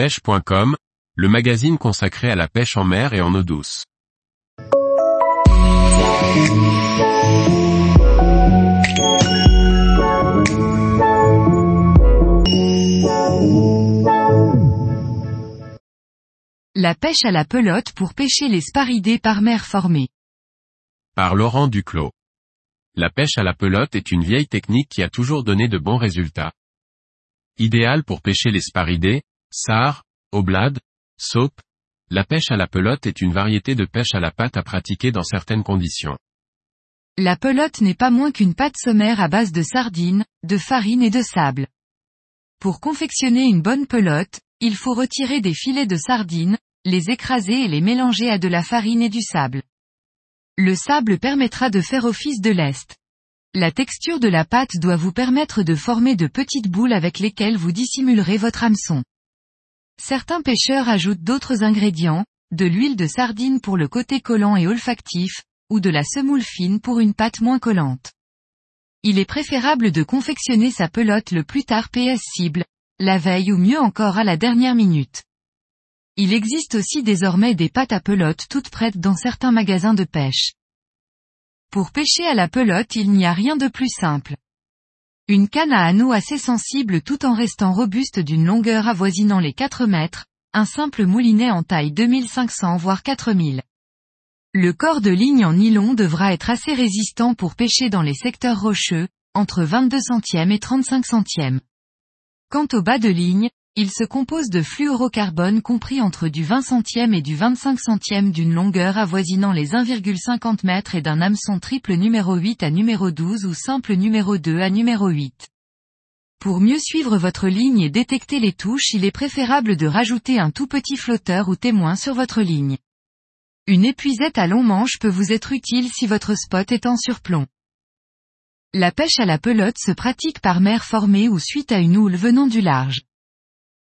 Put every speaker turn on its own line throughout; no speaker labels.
pêche.com, le magazine consacré à la pêche en mer et en eau douce.
La pêche à la pelote pour pêcher les sparidés par mer formée.
Par Laurent Duclos. La pêche à la pelote est une vieille technique qui a toujours donné de bons résultats. Idéal pour pêcher les sparidés, sars, oblades, saupe, la pêche à la pelote est une variété de pêche à la patte à pratiquer dans certaines conditions.
La pelote n'est pas moins qu'une pâte sommaire à base de sardines, de farine et de sable. Pour confectionner une bonne pelote, il faut retirer des filets de sardines, les écraser et les mélanger à de la farine et du sable. Le sable permettra de faire office de lest. La texture de la pâte doit vous permettre de former de petites boules avec lesquelles vous dissimulerez votre hameçon. Certains pêcheurs ajoutent d'autres ingrédients, de l'huile de sardine pour le côté collant et olfactif, ou de la semoule fine pour une pâte moins collante. Il est préférable de confectionner sa pelote le plus tard PS cible, la veille ou mieux encore à la dernière minute. Il existe aussi désormais des pâtes à pelote toutes prêtes dans certains magasins de pêche. Pour pêcher à la pelote il n'y a rien de plus simple. Une canne à anneau assez sensible tout en restant robuste d'une longueur avoisinant les 4 mètres, un simple moulinet en taille 2500 voire 4000. Le corps de ligne en nylon devra être assez résistant pour pêcher dans les secteurs rocheux, entre 22 centièmes et 35 centièmes. Quant au bas de ligne, il se compose de fluorocarbone compris entre du 20 centième et du 25 centième d'une longueur avoisinant les 1,50 m et d'un hameçon triple numéro 8 à numéro 12 ou simple numéro 2 à numéro 8. Pour mieux suivre votre ligne et détecter les touches il est préférable de rajouter un tout petit flotteur ou témoin sur votre ligne. Une épuisette à long manche peut vous être utile si votre spot est en surplomb. La pêche à la pelote se pratique par mer formée ou suite à une houle venant du large.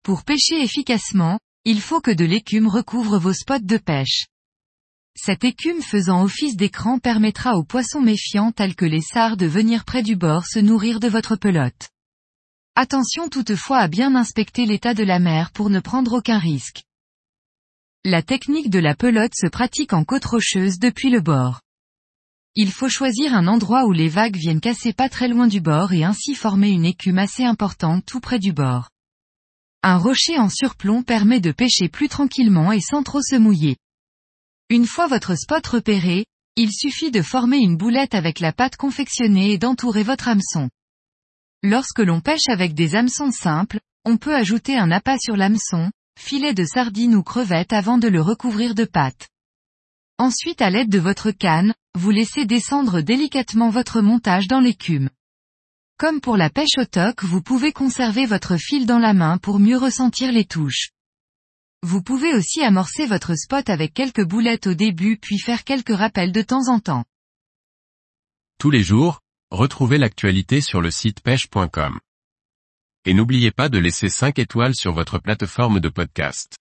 Pour pêcher efficacement, il faut que de l'écume recouvre vos spots de pêche. Cette écume faisant office d'écran permettra aux poissons méfiants tels que les sards de venir près du bord se nourrir de votre pelote. Attention toutefois à bien inspecter l'état de la mer pour ne prendre aucun risque. La technique de la pelote se pratique en côte rocheuse depuis le bord. Il faut choisir un endroit où les vagues viennent casser pas très loin du bord et ainsi former une écume assez importante tout près du bord. Un rocher en surplomb permet de pêcher plus tranquillement et sans trop se mouiller. Une fois votre spot repéré, il suffit de former une boulette avec la pâte confectionnée et d'entourer votre hameçon. Lorsque l'on pêche avec des hameçons simples, on peut ajouter un appât sur l'hameçon, filet de sardines ou crevettes avant de le recouvrir de pâte. Ensuite à l'aide de votre canne, vous laissez descendre délicatement votre montage dans l'écume. Comme pour la pêche au toc vous pouvez conserver votre fil dans la main pour mieux ressentir les touches. Vous pouvez aussi amorcer votre spot avec quelques boulettes au début puis faire quelques rappels de temps en temps.
Tous les jours, retrouvez l'actualité sur le site pêche.com. Et n'oubliez pas de laisser 5 étoiles sur votre plateforme de podcast.